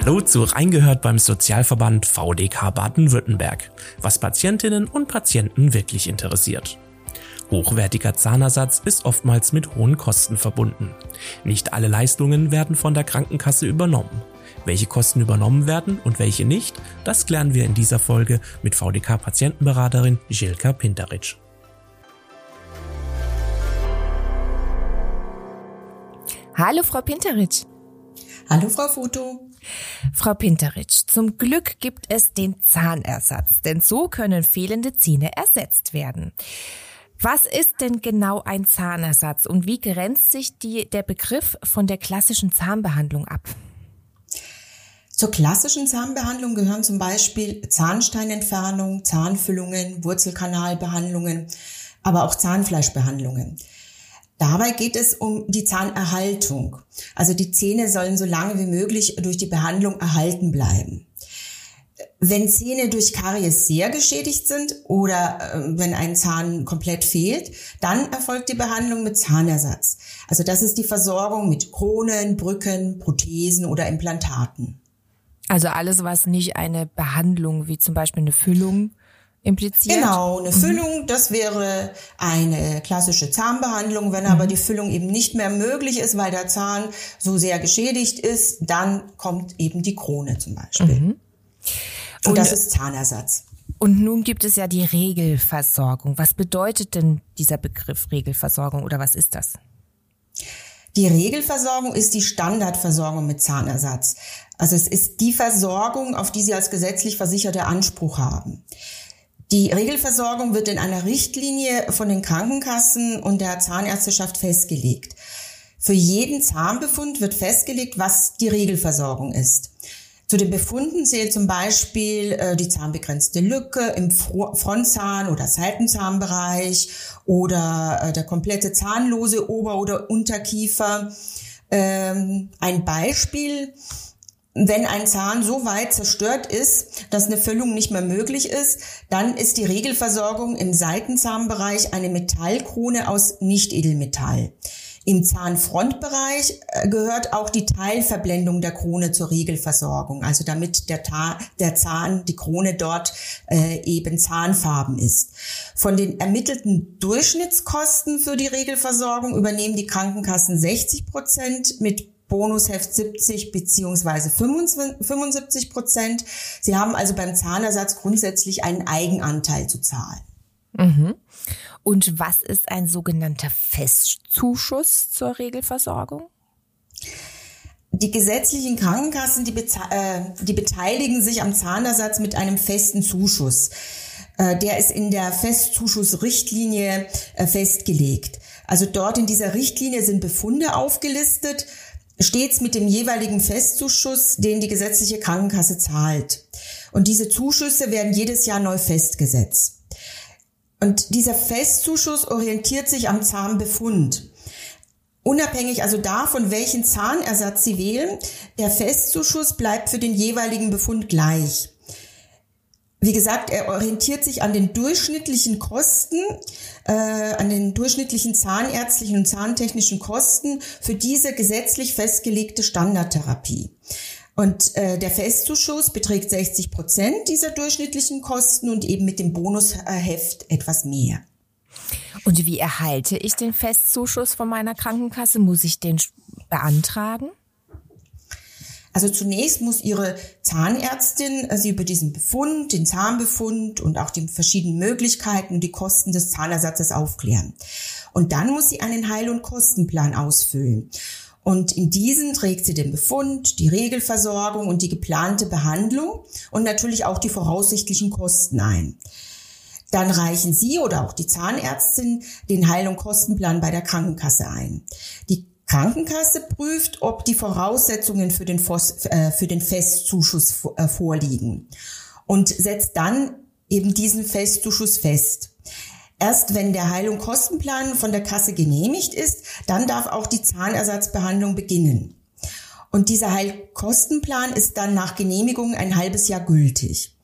Hallo zu Reingehört beim Sozialverband VDK Baden-Württemberg, was Patientinnen und Patienten wirklich interessiert. Hochwertiger Zahnersatz ist oftmals mit hohen Kosten verbunden. Nicht alle Leistungen werden von der Krankenkasse übernommen. Welche Kosten übernommen werden und welche nicht, das klären wir in dieser Folge mit VDK-Patientenberaterin Jilka Pinteric. Hallo Frau Pinteric. Hallo Frau Foto. Frau Pinteric, zum Glück gibt es den Zahnersatz, denn so können fehlende Zähne ersetzt werden. Was ist denn genau ein Zahnersatz und wie grenzt sich die, der Begriff von der klassischen Zahnbehandlung ab? Zur klassischen Zahnbehandlung gehören zum Beispiel Zahnsteinentfernung, Zahnfüllungen, Wurzelkanalbehandlungen, aber auch Zahnfleischbehandlungen. Dabei geht es um die Zahnerhaltung. Also die Zähne sollen so lange wie möglich durch die Behandlung erhalten bleiben. Wenn Zähne durch Karies sehr geschädigt sind oder äh, wenn ein Zahn komplett fehlt, dann erfolgt die Behandlung mit Zahnersatz. Also das ist die Versorgung mit Kronen, Brücken, Prothesen oder Implantaten. Also alles, was nicht eine Behandlung wie zum Beispiel eine Füllung impliziert? Genau, eine mhm. Füllung, das wäre eine klassische Zahnbehandlung. Wenn mhm. aber die Füllung eben nicht mehr möglich ist, weil der Zahn so sehr geschädigt ist, dann kommt eben die Krone zum Beispiel. Mhm. Und, Und das ist Zahnersatz. Und nun gibt es ja die Regelversorgung. Was bedeutet denn dieser Begriff Regelversorgung oder was ist das? Die Regelversorgung ist die Standardversorgung mit Zahnersatz. Also es ist die Versorgung, auf die Sie als gesetzlich Versicherte Anspruch haben. Die Regelversorgung wird in einer Richtlinie von den Krankenkassen und der Zahnärzteschaft festgelegt. Für jeden Zahnbefund wird festgelegt, was die Regelversorgung ist. Zu den Befunden zählt zum Beispiel äh, die zahnbegrenzte Lücke im Frontzahn- oder Seitenzahnbereich oder äh, der komplette zahnlose Ober- oder Unterkiefer. Ähm, ein Beispiel wenn ein Zahn so weit zerstört ist, dass eine Füllung nicht mehr möglich ist, dann ist die Regelversorgung im Seitenzahnbereich eine Metallkrone aus Nicht-Edelmetall. Im Zahnfrontbereich äh, gehört auch die Teilverblendung der Krone zur Regelversorgung, also damit der, Ta der Zahn, die Krone dort äh, eben zahnfarben ist. Von den ermittelten Durchschnittskosten für die Regelversorgung übernehmen die Krankenkassen 60 Prozent mit Bonusheft 70 beziehungsweise 75 Prozent. Sie haben also beim Zahnersatz grundsätzlich einen Eigenanteil zu zahlen. Mhm. Und was ist ein sogenannter Festzuschuss zur Regelversorgung? Die gesetzlichen Krankenkassen, die, äh, die beteiligen sich am Zahnersatz mit einem festen Zuschuss. Äh, der ist in der Festzuschussrichtlinie äh, festgelegt. Also dort in dieser Richtlinie sind Befunde aufgelistet, stets mit dem jeweiligen Festzuschuss, den die gesetzliche Krankenkasse zahlt. Und diese Zuschüsse werden jedes Jahr neu festgesetzt. Und dieser Festzuschuss orientiert sich am Zahnbefund. Unabhängig also davon, welchen Zahnersatz Sie wählen, der Festzuschuss bleibt für den jeweiligen Befund gleich. Wie gesagt, er orientiert sich an den durchschnittlichen Kosten, äh, an den durchschnittlichen zahnärztlichen und zahntechnischen Kosten für diese gesetzlich festgelegte Standardtherapie. Und äh, der Festzuschuss beträgt 60 Prozent dieser durchschnittlichen Kosten und eben mit dem Bonusheft etwas mehr. Und wie erhalte ich den Festzuschuss von meiner Krankenkasse? Muss ich den beantragen? Also zunächst muss Ihre Zahnärztin Sie über diesen Befund, den Zahnbefund und auch die verschiedenen Möglichkeiten und die Kosten des Zahnersatzes aufklären. Und dann muss sie einen Heil- und Kostenplan ausfüllen. Und in diesen trägt sie den Befund, die Regelversorgung und die geplante Behandlung und natürlich auch die voraussichtlichen Kosten ein. Dann reichen Sie oder auch die Zahnärztin den Heil- und Kostenplan bei der Krankenkasse ein. Die Krankenkasse prüft, ob die Voraussetzungen für den, Fos, äh, für den Festzuschuss äh, vorliegen und setzt dann eben diesen Festzuschuss fest. Erst wenn der Heil- und Kostenplan von der Kasse genehmigt ist, dann darf auch die Zahnersatzbehandlung beginnen. Und dieser Heilkostenplan ist dann nach Genehmigung ein halbes Jahr gültig.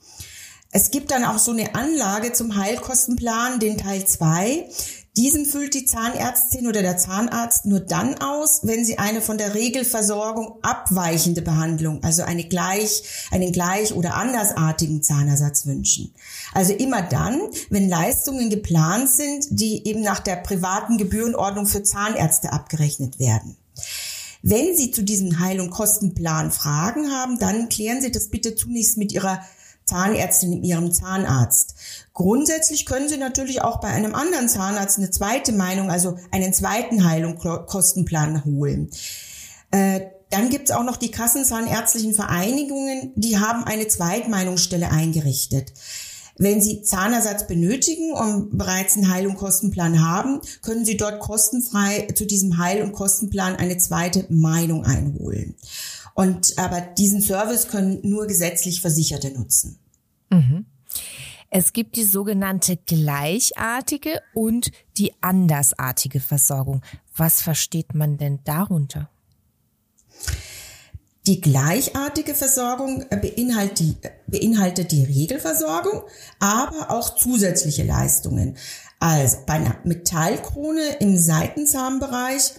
Es gibt dann auch so eine Anlage zum Heilkostenplan, den Teil 2, Diesen füllt die Zahnärztin oder der Zahnarzt nur dann aus, wenn sie eine von der Regelversorgung abweichende Behandlung, also eine gleich, einen gleich oder andersartigen Zahnersatz wünschen. Also immer dann, wenn Leistungen geplant sind, die eben nach der privaten Gebührenordnung für Zahnärzte abgerechnet werden. Wenn Sie zu diesem Heil- und Kostenplan Fragen haben, dann klären Sie das bitte zunächst mit Ihrer Zahnärztin, Ihrem Zahnarzt. Grundsätzlich können Sie natürlich auch bei einem anderen Zahnarzt eine zweite Meinung, also einen zweiten Heil- und Kostenplan holen. Äh, dann gibt es auch noch die Kassenzahnärztlichen Vereinigungen, die haben eine Zweitmeinungsstelle eingerichtet. Wenn Sie Zahnersatz benötigen und bereits einen Heil- und Kostenplan haben, können Sie dort kostenfrei zu diesem Heil- und Kostenplan eine zweite Meinung einholen. Und aber diesen Service können nur gesetzlich Versicherte nutzen. Mhm. Es gibt die sogenannte gleichartige und die andersartige Versorgung. Was versteht man denn darunter? Die gleichartige Versorgung beinhaltet die, beinhaltet die Regelversorgung, aber auch zusätzliche Leistungen. Also bei einer Metallkrone im Seitenzahnbereich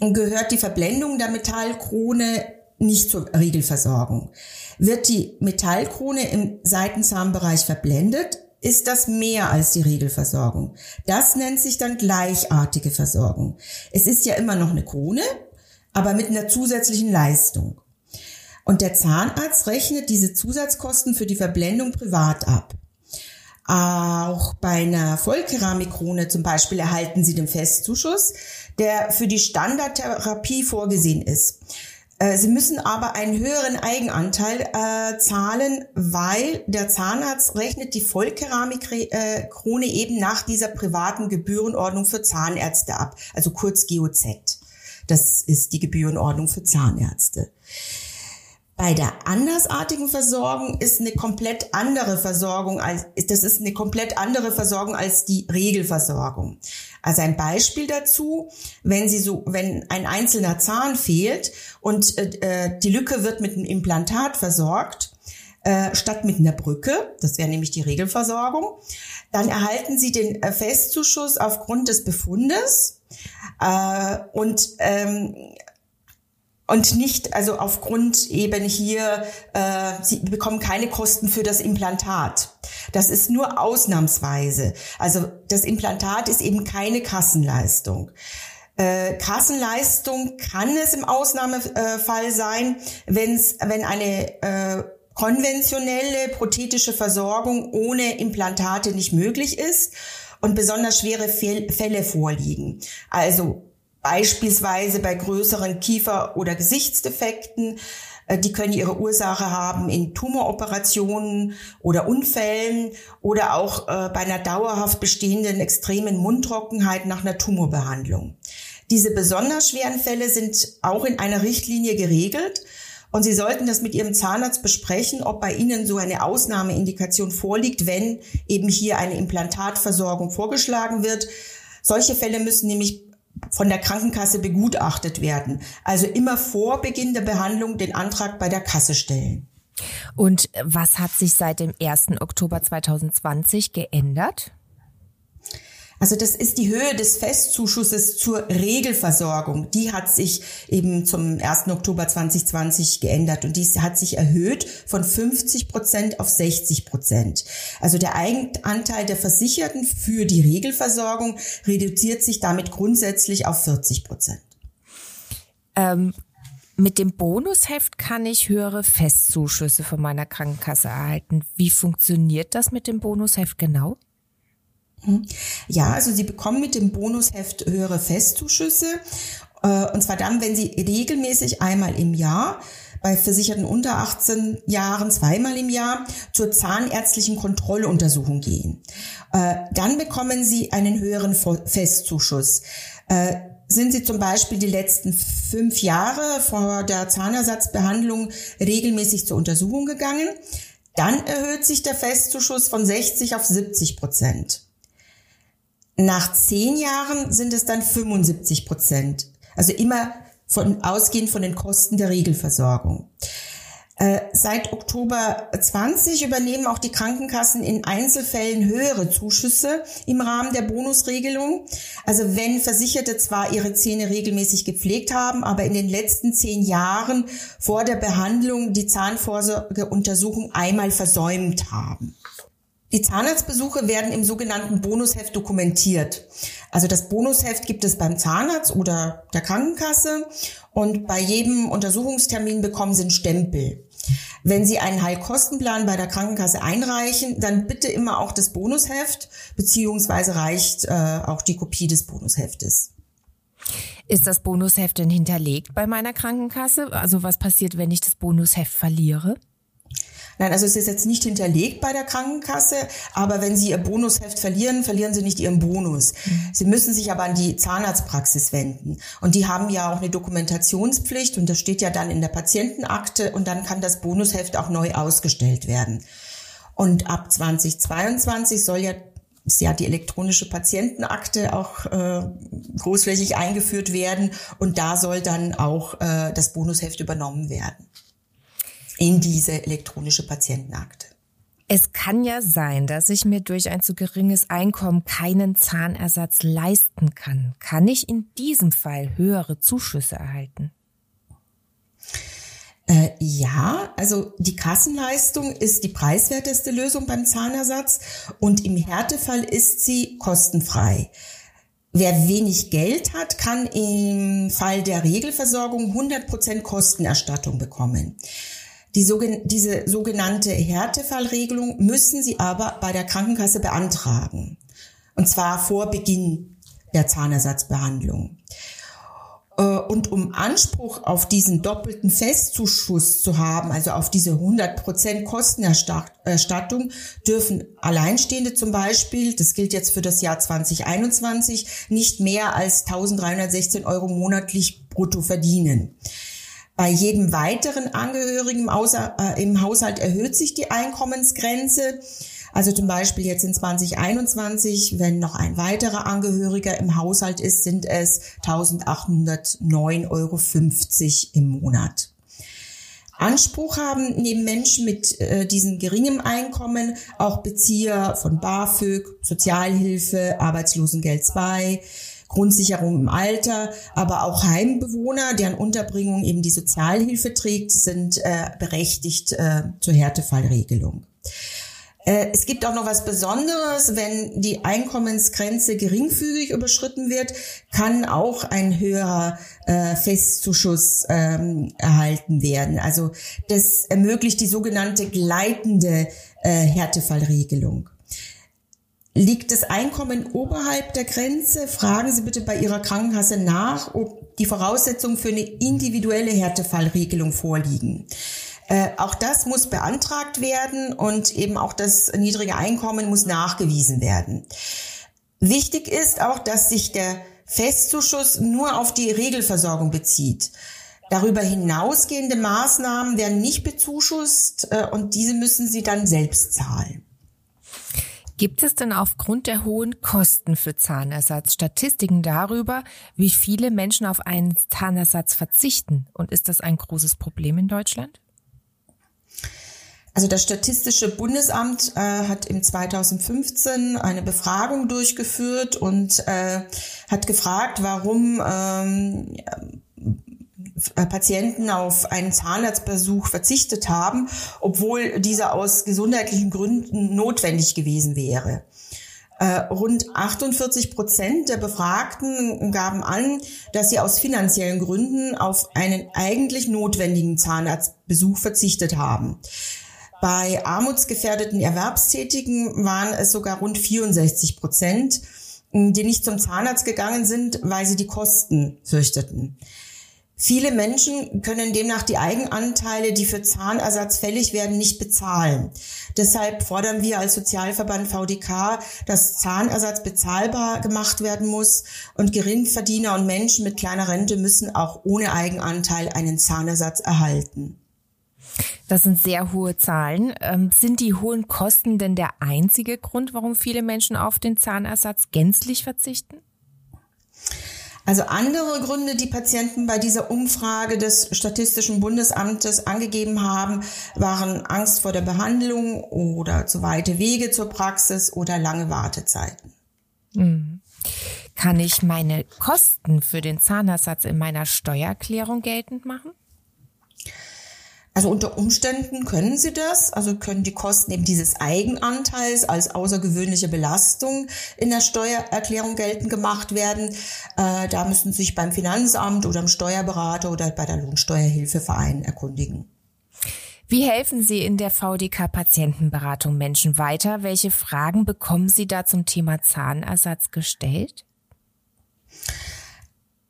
gehört die Verblendung der Metallkrone nicht zur Regelversorgung. Wird die Metallkrone im Seitenzahnbereich verblendet, ist das mehr als die Regelversorgung. Das nennt sich dann gleichartige Versorgung. Es ist ja immer noch eine Krone, aber mit einer zusätzlichen Leistung. Und der Zahnarzt rechnet diese Zusatzkosten für die Verblendung privat ab. Auch bei einer Vollkeramikkrone zum Beispiel erhalten Sie den Festzuschuss, der für die Standardtherapie vorgesehen ist. Äh, Sie müssen aber einen höheren Eigenanteil äh, zahlen, weil der Zahnarzt rechnet die Vollkeramikkrone äh, eben nach dieser privaten Gebührenordnung für Zahnärzte ab, also kurz GOZ. Das ist die Gebührenordnung für Zahnärzte. Bei der andersartigen Versorgung ist eine komplett andere Versorgung als, das ist eine komplett andere Versorgung als die Regelversorgung. Also ein Beispiel dazu, wenn Sie so, wenn ein einzelner Zahn fehlt und äh, die Lücke wird mit einem Implantat versorgt, äh, statt mit einer Brücke, das wäre nämlich die Regelversorgung, dann erhalten Sie den äh, Festzuschuss aufgrund des Befundes äh, und ähm, und nicht, also aufgrund eben hier, äh, sie bekommen keine Kosten für das Implantat. Das ist nur ausnahmsweise. Also das Implantat ist eben keine Kassenleistung. Äh, Kassenleistung kann es im Ausnahmefall sein, wenn's, wenn eine äh, konventionelle prothetische Versorgung ohne Implantate nicht möglich ist und besonders schwere Fälle vorliegen. Also Beispielsweise bei größeren Kiefer- oder Gesichtsdefekten. Äh, die können ihre Ursache haben in Tumoroperationen oder Unfällen oder auch äh, bei einer dauerhaft bestehenden extremen Mundtrockenheit nach einer Tumorbehandlung. Diese besonders schweren Fälle sind auch in einer Richtlinie geregelt und Sie sollten das mit Ihrem Zahnarzt besprechen, ob bei Ihnen so eine Ausnahmeindikation vorliegt, wenn eben hier eine Implantatversorgung vorgeschlagen wird. Solche Fälle müssen nämlich von der Krankenkasse begutachtet werden. Also immer vor Beginn der Behandlung den Antrag bei der Kasse stellen. Und was hat sich seit dem 1. Oktober 2020 geändert? Also das ist die Höhe des Festzuschusses zur Regelversorgung. Die hat sich eben zum 1. Oktober 2020 geändert und dies hat sich erhöht von 50 Prozent auf 60 Prozent. Also der Eigenanteil der Versicherten für die Regelversorgung reduziert sich damit grundsätzlich auf 40 Prozent. Ähm mit dem Bonusheft kann ich höhere Festzuschüsse von meiner Krankenkasse erhalten. Wie funktioniert das mit dem Bonusheft genau? Hm. Ja, also Sie bekommen mit dem Bonusheft höhere Festzuschüsse. Äh, und zwar dann, wenn Sie regelmäßig einmal im Jahr bei Versicherten unter 18 Jahren zweimal im Jahr zur zahnärztlichen Kontrolluntersuchung gehen. Äh, dann bekommen Sie einen höheren Festzuschuss. Äh, sind Sie zum Beispiel die letzten fünf Jahre vor der Zahnersatzbehandlung regelmäßig zur Untersuchung gegangen, dann erhöht sich der Festzuschuss von 60 auf 70 Prozent. Nach zehn Jahren sind es dann 75 Prozent. Also immer von ausgehend von den Kosten der Regelversorgung. Äh, seit Oktober 20 übernehmen auch die Krankenkassen in Einzelfällen höhere Zuschüsse im Rahmen der Bonusregelung. Also wenn Versicherte zwar ihre Zähne regelmäßig gepflegt haben, aber in den letzten zehn Jahren vor der Behandlung die Zahnvorsorgeuntersuchung einmal versäumt haben. Die Zahnarztbesuche werden im sogenannten Bonusheft dokumentiert. Also das Bonusheft gibt es beim Zahnarzt oder der Krankenkasse und bei jedem Untersuchungstermin bekommen Sie einen Stempel. Wenn Sie einen Heilkostenplan bei der Krankenkasse einreichen, dann bitte immer auch das Bonusheft, beziehungsweise reicht äh, auch die Kopie des Bonusheftes. Ist das Bonusheft denn hinterlegt bei meiner Krankenkasse? Also was passiert, wenn ich das Bonusheft verliere? Nein, also es ist jetzt nicht hinterlegt bei der Krankenkasse, aber wenn Sie Ihr Bonusheft verlieren, verlieren Sie nicht Ihren Bonus. Mhm. Sie müssen sich aber an die Zahnarztpraxis wenden. Und die haben ja auch eine Dokumentationspflicht und das steht ja dann in der Patientenakte und dann kann das Bonusheft auch neu ausgestellt werden. Und ab 2022 soll ja ist ja die elektronische Patientenakte auch äh, großflächig eingeführt werden und da soll dann auch äh, das Bonusheft übernommen werden in diese elektronische Patientenakte. Es kann ja sein, dass ich mir durch ein zu geringes Einkommen keinen Zahnersatz leisten kann. Kann ich in diesem Fall höhere Zuschüsse erhalten? Äh, ja, also die Kassenleistung ist die preiswerteste Lösung beim Zahnersatz und im Härtefall ist sie kostenfrei. Wer wenig Geld hat, kann im Fall der Regelversorgung 100% Kostenerstattung bekommen. Die sogen diese sogenannte Härtefallregelung müssen Sie aber bei der Krankenkasse beantragen. Und zwar vor Beginn der Zahnersatzbehandlung. Äh, und um Anspruch auf diesen doppelten Festzuschuss zu haben, also auf diese 100% Kostenerstattung, dürfen Alleinstehende zum Beispiel, das gilt jetzt für das Jahr 2021, nicht mehr als 1316 Euro monatlich brutto verdienen. Bei jedem weiteren Angehörigen im, äh, Haushalt erhöht sich die Einkommensgrenze. Also zum Beispiel jetzt in 2021, wenn noch ein weiterer Angehöriger im Haushalt ist, sind es 1809,50 Euro im Monat. Anspruch haben neben Menschen mit äh, diesem geringem Einkommen auch Bezieher von BAföG, Sozialhilfe, Arbeitslosengeld 2, Grundsicherung im Alter, aber auch Heimbewohner, deren Unterbringung eben die Sozialhilfe trägt, sind äh, berechtigt äh, zur Härtefallregelung. Äh, es gibt auch noch was Besonderes, wenn die Einkommensgrenze geringfügig überschritten wird, kann auch ein höherer äh, Festzuschuss ähm, erhalten werden. Also das ermöglicht die sogenannte gleitende äh, Härtefallregelung. Liegt das Einkommen oberhalb der Grenze? Fragen Sie bitte bei Ihrer Krankenkasse nach, ob die Voraussetzungen für eine individuelle Härtefallregelung vorliegen. Äh, auch das muss beantragt werden und eben auch das niedrige Einkommen muss nachgewiesen werden. Wichtig ist auch, dass sich der Festzuschuss nur auf die Regelversorgung bezieht. Darüber hinausgehende Maßnahmen werden nicht bezuschusst äh, und diese müssen Sie dann selbst zahlen. Gibt es denn aufgrund der hohen Kosten für Zahnersatz Statistiken darüber, wie viele Menschen auf einen Zahnersatz verzichten? Und ist das ein großes Problem in Deutschland? Also das Statistische Bundesamt äh, hat im 2015 eine Befragung durchgeführt und äh, hat gefragt, warum ähm, äh, Patienten auf einen Zahnarztbesuch verzichtet haben, obwohl dieser aus gesundheitlichen Gründen notwendig gewesen wäre. Äh, rund 48 Prozent der Befragten gaben an, dass sie aus finanziellen Gründen auf einen eigentlich notwendigen Zahnarztbesuch verzichtet haben. Bei armutsgefährdeten Erwerbstätigen waren es sogar rund 64 Prozent, die nicht zum Zahnarzt gegangen sind, weil sie die Kosten fürchteten. Viele Menschen können demnach die Eigenanteile, die für Zahnersatz fällig werden, nicht bezahlen. Deshalb fordern wir als Sozialverband VDK, dass Zahnersatz bezahlbar gemacht werden muss und Geringverdiener und Menschen mit kleiner Rente müssen auch ohne Eigenanteil einen Zahnersatz erhalten. Das sind sehr hohe Zahlen. Ähm, sind die hohen Kosten denn der einzige Grund, warum viele Menschen auf den Zahnersatz gänzlich verzichten? Also andere Gründe, die Patienten bei dieser Umfrage des Statistischen Bundesamtes angegeben haben, waren Angst vor der Behandlung oder zu weite Wege zur Praxis oder lange Wartezeiten. Mhm. Kann ich meine Kosten für den Zahnersatz in meiner Steuererklärung geltend machen? Also unter Umständen können sie das, also können die Kosten eben dieses Eigenanteils als außergewöhnliche Belastung in der Steuererklärung geltend gemacht werden. Äh, da müssen sie sich beim Finanzamt oder im Steuerberater oder bei der Lohnsteuerhilfeverein erkundigen. Wie helfen Sie in der VDK Patientenberatung Menschen weiter? Welche Fragen bekommen Sie da zum Thema Zahnersatz gestellt?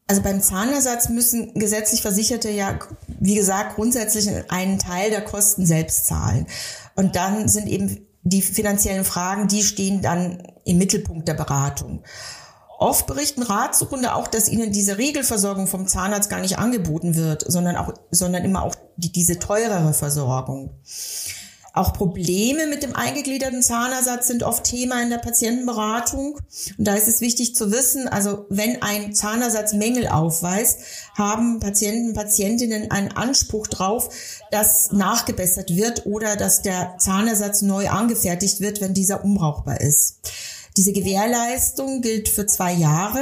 Also beim Zahnersatz müssen gesetzlich Versicherte ja, wie gesagt, grundsätzlich einen Teil der Kosten selbst zahlen. Und dann sind eben die finanziellen Fragen, die stehen dann im Mittelpunkt der Beratung. Oft berichten Ratsuchende auch, dass ihnen diese Regelversorgung vom Zahnarzt gar nicht angeboten wird, sondern auch, sondern immer auch die, diese teurere Versorgung. Auch Probleme mit dem eingegliederten Zahnersatz sind oft Thema in der Patientenberatung. Und da ist es wichtig zu wissen, also wenn ein Zahnersatz Mängel aufweist, haben Patienten, Patientinnen einen Anspruch drauf, dass nachgebessert wird oder dass der Zahnersatz neu angefertigt wird, wenn dieser unbrauchbar ist. Diese Gewährleistung gilt für zwei Jahre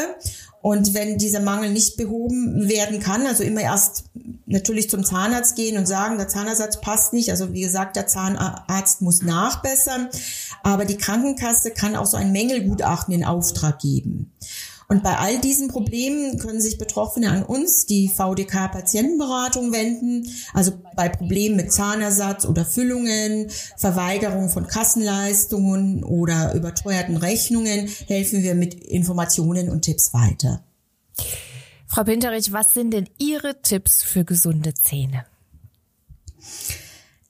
und wenn dieser Mangel nicht behoben werden kann, also immer erst natürlich zum Zahnarzt gehen und sagen, der Zahnersatz passt nicht. Also wie gesagt, der Zahnarzt muss nachbessern. Aber die Krankenkasse kann auch so ein Mängelgutachten in Auftrag geben. Und bei all diesen Problemen können sich Betroffene an uns, die VDK Patientenberatung, wenden. Also bei Problemen mit Zahnersatz oder Füllungen, Verweigerung von Kassenleistungen oder überteuerten Rechnungen helfen wir mit Informationen und Tipps weiter. Frau Pinterich, was sind denn Ihre Tipps für gesunde Zähne?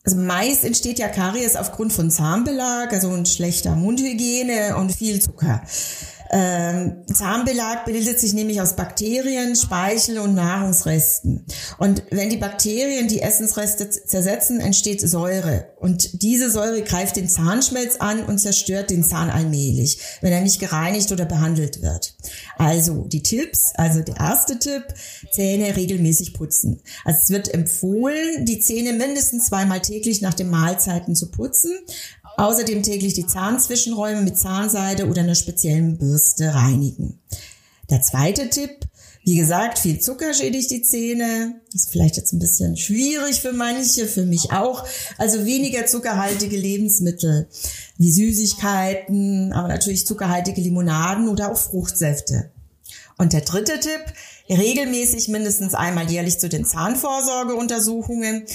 Also meist entsteht ja Karies aufgrund von Zahnbelag, also und schlechter Mundhygiene und viel Zucker. Ähm, Zahnbelag bildet sich nämlich aus Bakterien, Speichel und Nahrungsresten. Und wenn die Bakterien die Essensreste zersetzen, entsteht Säure. Und diese Säure greift den Zahnschmelz an und zerstört den Zahn allmählich, wenn er nicht gereinigt oder behandelt wird. Also die Tipps, also der erste Tipp, Zähne regelmäßig putzen. Also es wird empfohlen, die Zähne mindestens zweimal täglich nach den Mahlzeiten zu putzen. Außerdem täglich die Zahnzwischenräume mit Zahnseide oder einer speziellen Bürste reinigen. Der zweite Tipp, wie gesagt, viel Zucker schädigt die Zähne. Das ist vielleicht jetzt ein bisschen schwierig für manche, für mich auch. Also weniger zuckerhaltige Lebensmittel wie Süßigkeiten, aber natürlich zuckerhaltige Limonaden oder auch Fruchtsäfte. Und der dritte Tipp, regelmäßig mindestens einmal jährlich zu den Zahnvorsorgeuntersuchungen.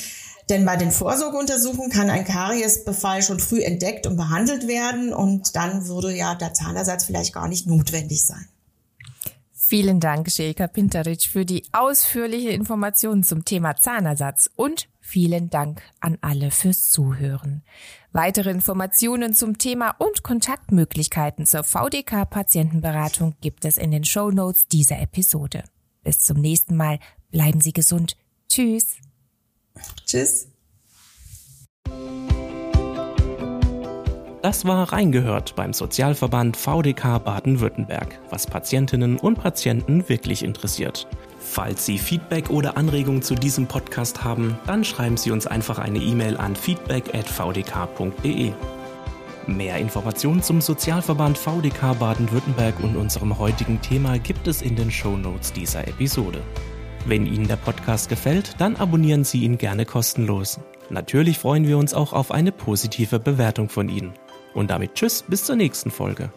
Denn bei den Vorsorgeuntersuchungen kann ein Kariesbefall schon früh entdeckt und behandelt werden und dann würde ja der Zahnersatz vielleicht gar nicht notwendig sein. Vielen Dank, Shelka Pinteric, für die ausführliche Information zum Thema Zahnersatz und vielen Dank an alle fürs Zuhören. Weitere Informationen zum Thema und Kontaktmöglichkeiten zur VDK Patientenberatung gibt es in den Show Notes dieser Episode. Bis zum nächsten Mal. Bleiben Sie gesund. Tschüss. Tschüss. Das war Reingehört beim Sozialverband VDK Baden-Württemberg, was Patientinnen und Patienten wirklich interessiert. Falls Sie Feedback oder Anregungen zu diesem Podcast haben, dann schreiben Sie uns einfach eine E-Mail an feedback.vdk.de. Mehr Informationen zum Sozialverband VDK Baden-Württemberg und unserem heutigen Thema gibt es in den Show Notes dieser Episode. Wenn Ihnen der Podcast gefällt, dann abonnieren Sie ihn gerne kostenlos. Natürlich freuen wir uns auch auf eine positive Bewertung von Ihnen. Und damit Tschüss, bis zur nächsten Folge.